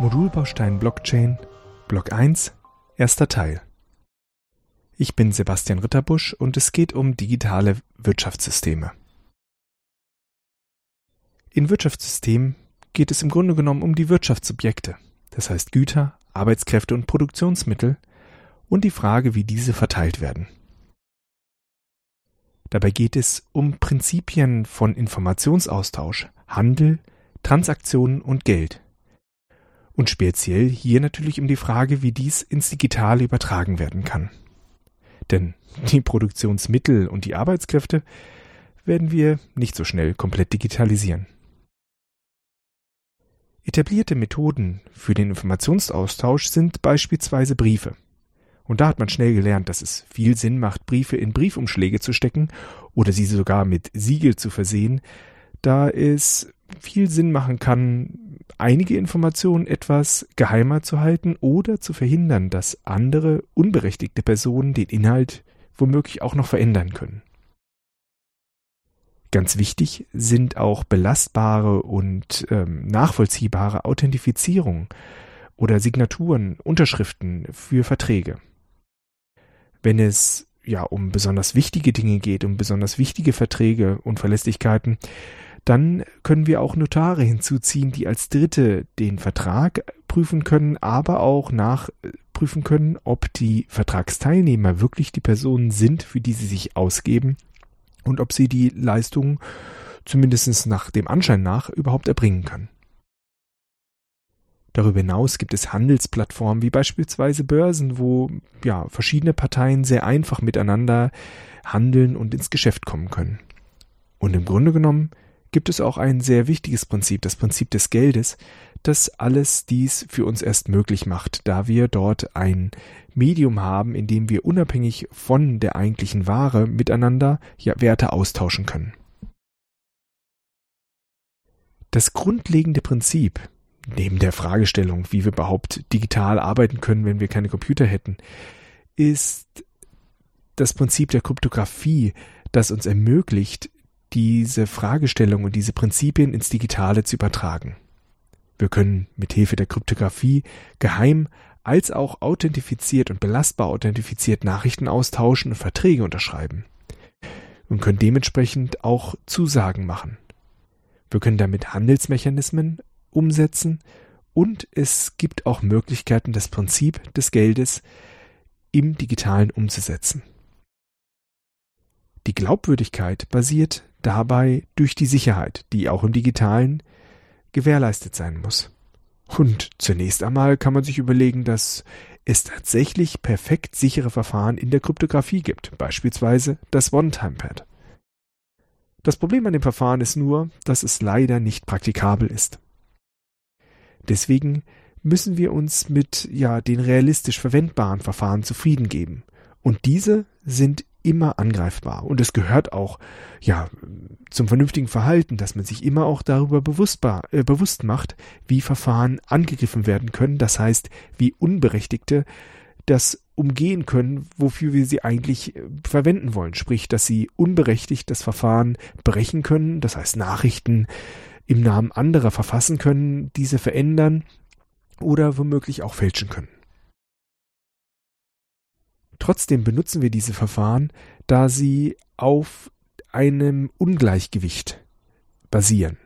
Modulbaustein Blockchain Block 1 Erster Teil Ich bin Sebastian Ritterbusch und es geht um digitale Wirtschaftssysteme. In Wirtschaftssystemen geht es im Grunde genommen um die Wirtschaftssubjekte, das heißt Güter, Arbeitskräfte und Produktionsmittel und die Frage, wie diese verteilt werden. Dabei geht es um Prinzipien von Informationsaustausch, Handel, Transaktionen und Geld und speziell hier natürlich um die Frage, wie dies ins Digitale übertragen werden kann. Denn die Produktionsmittel und die Arbeitskräfte werden wir nicht so schnell komplett digitalisieren. Etablierte Methoden für den Informationsaustausch sind beispielsweise Briefe. Und da hat man schnell gelernt, dass es viel Sinn macht, Briefe in Briefumschläge zu stecken oder sie sogar mit Siegel zu versehen, da es viel Sinn machen kann, einige Informationen etwas geheimer zu halten oder zu verhindern, dass andere unberechtigte Personen den Inhalt womöglich auch noch verändern können. Ganz wichtig sind auch belastbare und ähm, nachvollziehbare Authentifizierung oder Signaturen, Unterschriften für Verträge. Wenn es ja um besonders wichtige Dinge geht, um besonders wichtige Verträge und Verlässlichkeiten, dann können wir auch Notare hinzuziehen, die als Dritte den Vertrag prüfen können, aber auch nachprüfen können, ob die Vertragsteilnehmer wirklich die Personen sind, für die sie sich ausgeben und ob sie die Leistung zumindest nach dem Anschein nach überhaupt erbringen können. Darüber hinaus gibt es Handelsplattformen wie beispielsweise Börsen, wo ja verschiedene Parteien sehr einfach miteinander handeln und ins Geschäft kommen können. Und im Grunde genommen gibt es auch ein sehr wichtiges Prinzip, das Prinzip des Geldes, das alles dies für uns erst möglich macht, da wir dort ein Medium haben, in dem wir unabhängig von der eigentlichen Ware miteinander ja, Werte austauschen können. Das grundlegende Prinzip, neben der Fragestellung, wie wir überhaupt digital arbeiten können, wenn wir keine Computer hätten, ist das Prinzip der Kryptographie, das uns ermöglicht, diese Fragestellung und diese Prinzipien ins Digitale zu übertragen. Wir können mit Hilfe der Kryptographie geheim als auch authentifiziert und belastbar authentifiziert Nachrichten austauschen und Verträge unterschreiben und können dementsprechend auch Zusagen machen. Wir können damit Handelsmechanismen umsetzen und es gibt auch Möglichkeiten, das Prinzip des Geldes im digitalen umzusetzen. Die Glaubwürdigkeit basiert dabei durch die Sicherheit, die auch im digitalen gewährleistet sein muss. Und zunächst einmal kann man sich überlegen, dass es tatsächlich perfekt sichere Verfahren in der Kryptographie gibt, beispielsweise das One-Time-Pad. Das Problem an dem Verfahren ist nur, dass es leider nicht praktikabel ist. Deswegen müssen wir uns mit ja den realistisch verwendbaren Verfahren zufrieden geben. Und diese sind immer angreifbar. Und es gehört auch, ja, zum vernünftigen Verhalten, dass man sich immer auch darüber bewusstbar, äh, bewusst macht, wie Verfahren angegriffen werden können. Das heißt, wie Unberechtigte das umgehen können, wofür wir sie eigentlich äh, verwenden wollen. Sprich, dass sie unberechtigt das Verfahren brechen können. Das heißt, Nachrichten im Namen anderer verfassen können, diese verändern oder womöglich auch fälschen können. Trotzdem benutzen wir diese Verfahren, da sie auf einem Ungleichgewicht basieren.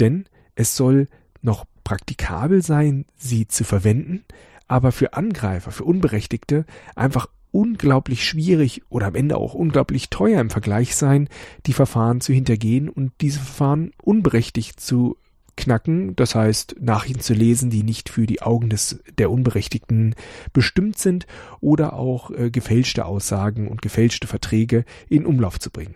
Denn es soll noch praktikabel sein, sie zu verwenden, aber für Angreifer, für Unberechtigte einfach unglaublich schwierig oder am Ende auch unglaublich teuer im Vergleich sein, die Verfahren zu hintergehen und diese Verfahren unberechtigt zu knacken, das heißt Nachrichten zu lesen, die nicht für die Augen des der Unberechtigten bestimmt sind oder auch äh, gefälschte Aussagen und gefälschte Verträge in Umlauf zu bringen.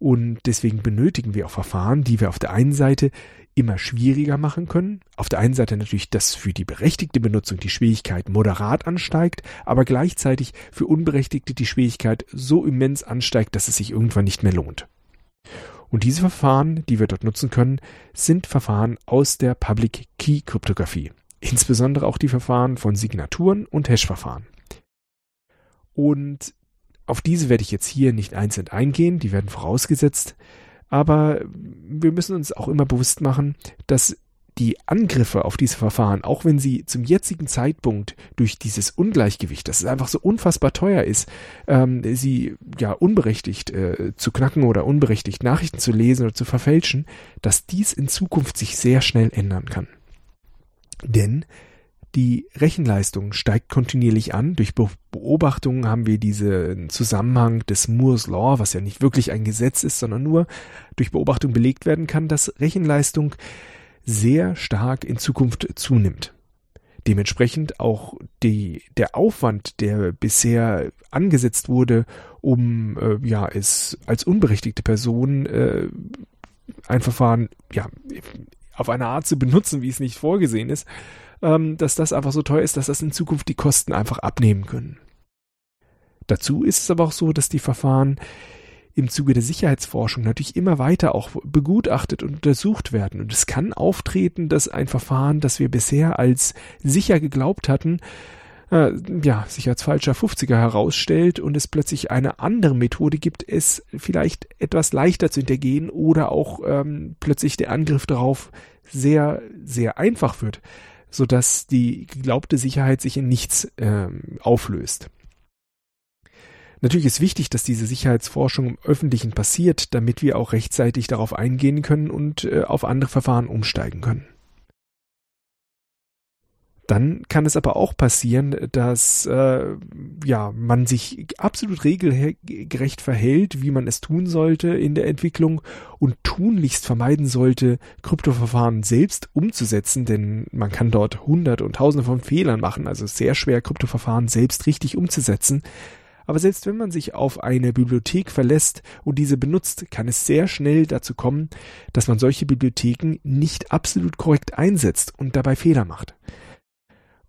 Und deswegen benötigen wir auch Verfahren, die wir auf der einen Seite immer schwieriger machen können. Auf der einen Seite natürlich, dass für die berechtigte Benutzung die Schwierigkeit moderat ansteigt, aber gleichzeitig für Unberechtigte die Schwierigkeit so immens ansteigt, dass es sich irgendwann nicht mehr lohnt. Und diese Verfahren, die wir dort nutzen können, sind Verfahren aus der Public Key Kryptographie. Insbesondere auch die Verfahren von Signaturen und Hash-Verfahren. Und Auf diese werde ich jetzt hier nicht einzeln eingehen, die werden vorausgesetzt, aber wir müssen uns auch immer bewusst machen, dass die Angriffe auf diese Verfahren, auch wenn sie zum jetzigen Zeitpunkt durch dieses Ungleichgewicht, dass es einfach so unfassbar teuer ist, ähm, sie ja unberechtigt äh, zu knacken oder unberechtigt Nachrichten zu lesen oder zu verfälschen, dass dies in Zukunft sich sehr schnell ändern kann. Denn die Rechenleistung steigt kontinuierlich an. Durch Beobachtungen haben wir diesen Zusammenhang des Moore's Law, was ja nicht wirklich ein Gesetz ist, sondern nur durch Beobachtung belegt werden kann, dass Rechenleistung sehr stark in Zukunft zunimmt. Dementsprechend auch die, der Aufwand, der bisher angesetzt wurde, um äh, ja es als unberechtigte Person äh, ein Verfahren ja auf eine Art zu benutzen, wie es nicht vorgesehen ist, ähm, dass das einfach so teuer ist, dass das in Zukunft die Kosten einfach abnehmen können. Dazu ist es aber auch so, dass die Verfahren im Zuge der Sicherheitsforschung natürlich immer weiter auch begutachtet und untersucht werden. Und es kann auftreten, dass ein Verfahren, das wir bisher als sicher geglaubt hatten, äh, ja, sich als falscher 50er herausstellt und es plötzlich eine andere Methode gibt, es vielleicht etwas leichter zu hintergehen oder auch ähm, plötzlich der Angriff darauf sehr, sehr einfach wird, sodass die geglaubte Sicherheit sich in nichts ähm, auflöst. Natürlich ist wichtig, dass diese Sicherheitsforschung im Öffentlichen passiert, damit wir auch rechtzeitig darauf eingehen können und äh, auf andere Verfahren umsteigen können. Dann kann es aber auch passieren, dass äh, ja man sich absolut regelgerecht verhält, wie man es tun sollte in der Entwicklung und tunlichst vermeiden sollte, Kryptoverfahren selbst umzusetzen, denn man kann dort hunderte und tausende von Fehlern machen, also sehr schwer Kryptoverfahren selbst richtig umzusetzen. Aber selbst wenn man sich auf eine Bibliothek verlässt und diese benutzt, kann es sehr schnell dazu kommen, dass man solche Bibliotheken nicht absolut korrekt einsetzt und dabei Fehler macht.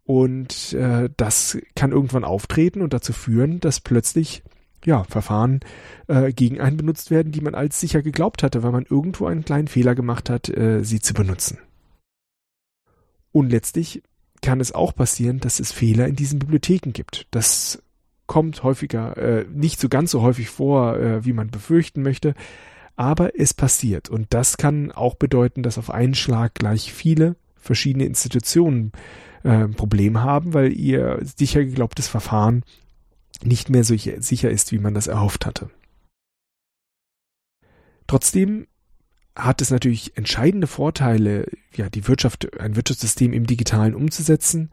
Und äh, das kann irgendwann auftreten und dazu führen, dass plötzlich ja, Verfahren äh, gegen einen benutzt werden, die man als sicher geglaubt hatte, weil man irgendwo einen kleinen Fehler gemacht hat, äh, sie zu benutzen. Und letztlich kann es auch passieren, dass es Fehler in diesen Bibliotheken gibt. Das kommt häufiger, äh, nicht so ganz so häufig vor, äh, wie man befürchten möchte, aber es passiert. Und das kann auch bedeuten, dass auf einen Schlag gleich viele verschiedene Institutionen äh, Problem haben, weil ihr sicher geglaubtes Verfahren nicht mehr so sicher ist, wie man das erhofft hatte. Trotzdem hat es natürlich entscheidende Vorteile, ja, die Wirtschaft, ein Wirtschaftssystem im Digitalen umzusetzen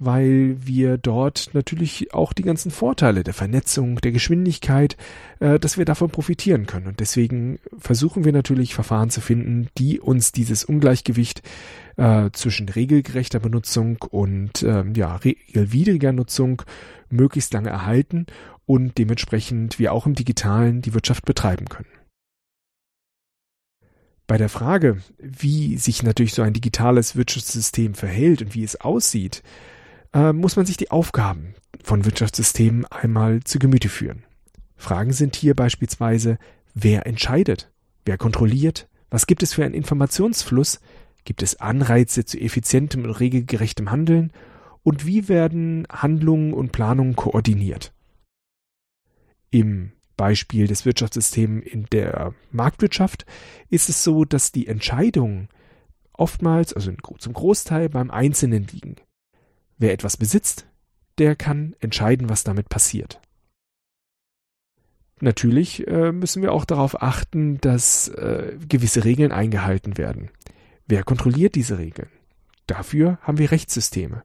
weil wir dort natürlich auch die ganzen Vorteile der Vernetzung, der Geschwindigkeit, äh, dass wir davon profitieren können. Und deswegen versuchen wir natürlich Verfahren zu finden, die uns dieses Ungleichgewicht äh, zwischen regelgerechter Benutzung und ähm, ja, regelwidriger Nutzung möglichst lange erhalten und dementsprechend wir auch im Digitalen die Wirtschaft betreiben können. Bei der Frage, wie sich natürlich so ein digitales Wirtschaftssystem verhält und wie es aussieht, äh, muss man sich die Aufgaben von Wirtschaftssystemen einmal zu Gemüte führen. Fragen sind hier beispielsweise, wer entscheidet, wer kontrolliert, was gibt es für einen Informationsfluss, gibt es Anreize zu effizientem und regelgerechtem Handeln und wie werden Handlungen und Planungen koordiniert. Im Beispiel des Wirtschaftssystems in der Marktwirtschaft ist es so, dass die Entscheidungen oftmals, also zum Großteil beim Einzelnen liegen. Wer etwas besitzt, der kann entscheiden, was damit passiert. Natürlich äh, müssen wir auch darauf achten, dass äh, gewisse Regeln eingehalten werden. Wer kontrolliert diese Regeln? Dafür haben wir Rechtssysteme.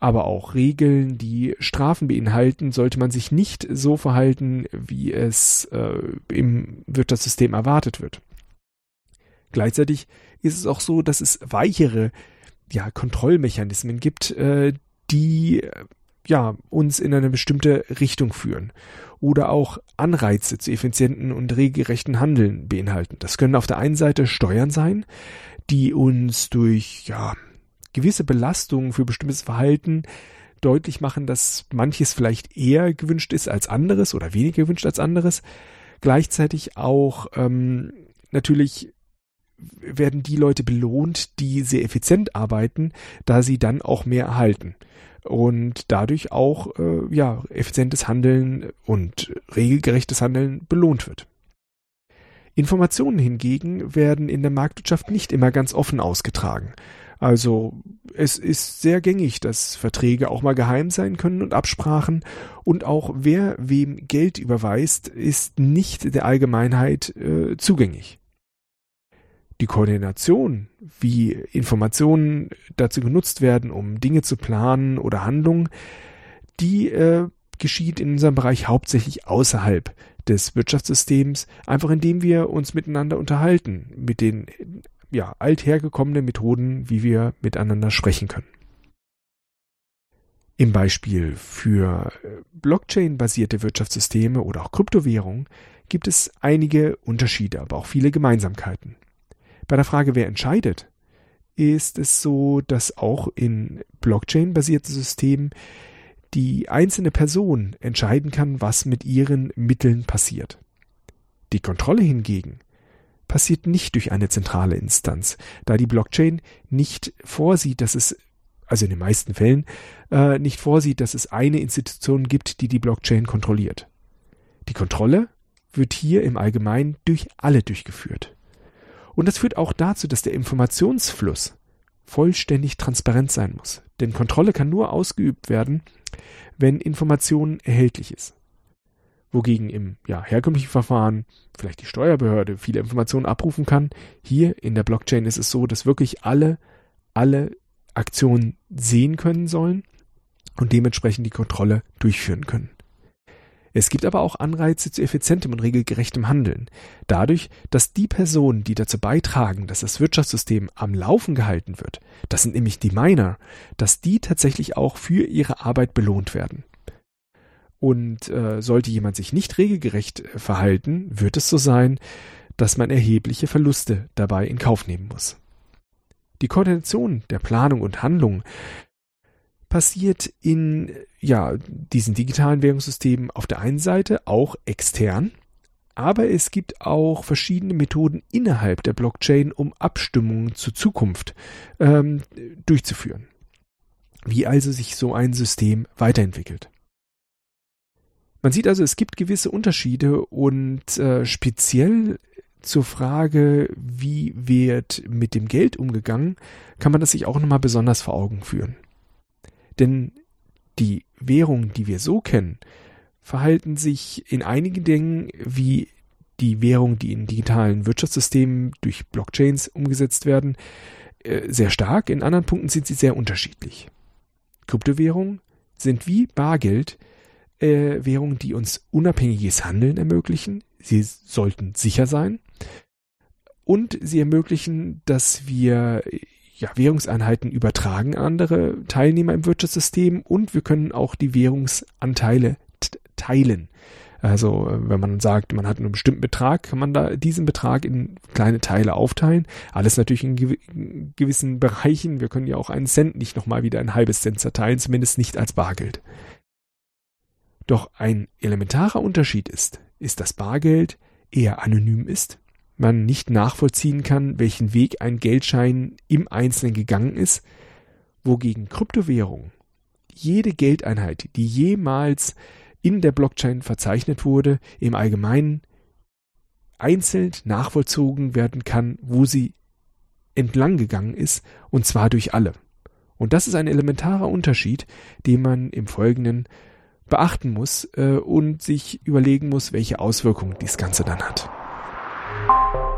Aber auch Regeln, die Strafen beinhalten, sollte man sich nicht so verhalten, wie es äh, im Wirtschaftssystem erwartet wird. Gleichzeitig ist es auch so, dass es weichere ja, Kontrollmechanismen gibt, äh, die ja, uns in eine bestimmte Richtung führen oder auch Anreize zu effizienten und regelrechten Handeln beinhalten. Das können auf der einen Seite Steuern sein, die uns durch ja, gewisse Belastungen für bestimmtes Verhalten deutlich machen, dass manches vielleicht eher gewünscht ist als anderes oder weniger gewünscht als anderes. Gleichzeitig auch ähm, natürlich werden die Leute belohnt, die sehr effizient arbeiten, da sie dann auch mehr erhalten und dadurch auch äh, ja effizientes Handeln und regelgerechtes Handeln belohnt wird. Informationen hingegen werden in der Marktwirtschaft nicht immer ganz offen ausgetragen. Also es ist sehr gängig, dass Verträge auch mal geheim sein können und Absprachen und auch wer wem Geld überweist, ist nicht der Allgemeinheit äh, zugänglich. Die Koordination, wie Informationen dazu genutzt werden, um Dinge zu planen oder Handlungen, die äh, geschieht in unserem Bereich hauptsächlich außerhalb des Wirtschaftssystems, einfach indem wir uns miteinander unterhalten, mit den ja, althergekommenen Methoden, wie wir miteinander sprechen können. Im Beispiel für äh, Blockchain-basierte Wirtschaftssysteme oder auch Kryptowährungen gibt es einige Unterschiede, aber auch viele Gemeinsamkeiten. Bei der Frage, wer entscheidet, ist es so, dass auch in Blockchain-basierten Systemen die einzelne Person entscheiden kann, was mit ihren Mitteln passiert. Die Kontrolle hingegen passiert nicht durch eine zentrale Instanz, da die Blockchain nicht vorsieht, dass es, also in den meisten Fällen, äh, nicht vorsieht, dass es eine Institution gibt, die die Blockchain kontrolliert. Die Kontrolle wird hier im Allgemeinen durch alle durchgeführt. Und das führt auch dazu, dass der Informationsfluss vollständig transparent sein muss. Denn Kontrolle kann nur ausgeübt werden, wenn Information erhältlich ist wogegen im ja, herkömmlichen Verfahren vielleicht die Steuerbehörde viele Informationen abrufen kann. Hier in der Blockchain ist es so, dass wirklich alle, alle Aktionen sehen können sollen und dementsprechend die Kontrolle durchführen können. Es gibt aber auch Anreize zu effizientem und regelgerechtem Handeln. Dadurch, dass die Personen, die dazu beitragen, dass das Wirtschaftssystem am Laufen gehalten wird, das sind nämlich die Miner, dass die tatsächlich auch für ihre Arbeit belohnt werden. Und äh, sollte jemand sich nicht regelgerecht äh, verhalten, wird es so sein, dass man erhebliche Verluste dabei in Kauf nehmen muss. Die Koordination der Planung und Handlung passiert in ja, diesen digitalen Währungssystemen auf der einen Seite auch extern, aber es gibt auch verschiedene Methoden innerhalb der Blockchain, um Abstimmungen zur Zukunft ähm, durchzuführen. Wie also sich so ein System weiterentwickelt. Man sieht also, es gibt gewisse Unterschiede und äh, speziell zur Frage, wie wird mit dem Geld umgegangen, kann man das sich auch nochmal besonders vor Augen führen. Denn die Währungen, die wir so kennen, verhalten sich in einigen Dingen wie die Währungen, die in digitalen Wirtschaftssystemen durch Blockchains umgesetzt werden, äh, sehr stark. In anderen Punkten sind sie sehr unterschiedlich. Kryptowährungen sind wie Bargeld äh, Währungen, die uns unabhängiges Handeln ermöglichen. Sie sollten sicher sein. Und sie ermöglichen, dass wir ja, Währungseinheiten übertragen an andere Teilnehmer im Wirtschaftssystem und wir können auch die Währungsanteile teilen. Also wenn man sagt, man hat einen bestimmten Betrag, kann man da diesen Betrag in kleine Teile aufteilen. Alles natürlich in, gew in gewissen Bereichen. Wir können ja auch einen Cent nicht nochmal wieder ein halbes Cent zerteilen, zumindest nicht als Bargeld. Doch ein elementarer Unterschied ist, ist, dass Bargeld eher anonym ist, man nicht nachvollziehen kann, welchen Weg ein Geldschein im Einzelnen gegangen ist, wogegen Kryptowährung jede Geldeinheit, die jemals in der Blockchain verzeichnet wurde, im Allgemeinen einzeln nachvollzogen werden kann, wo sie entlang gegangen ist, und zwar durch alle. Und das ist ein elementarer Unterschied, den man im Folgenden beachten muss äh, und sich überlegen muss, welche Auswirkungen dies Ganze dann hat. you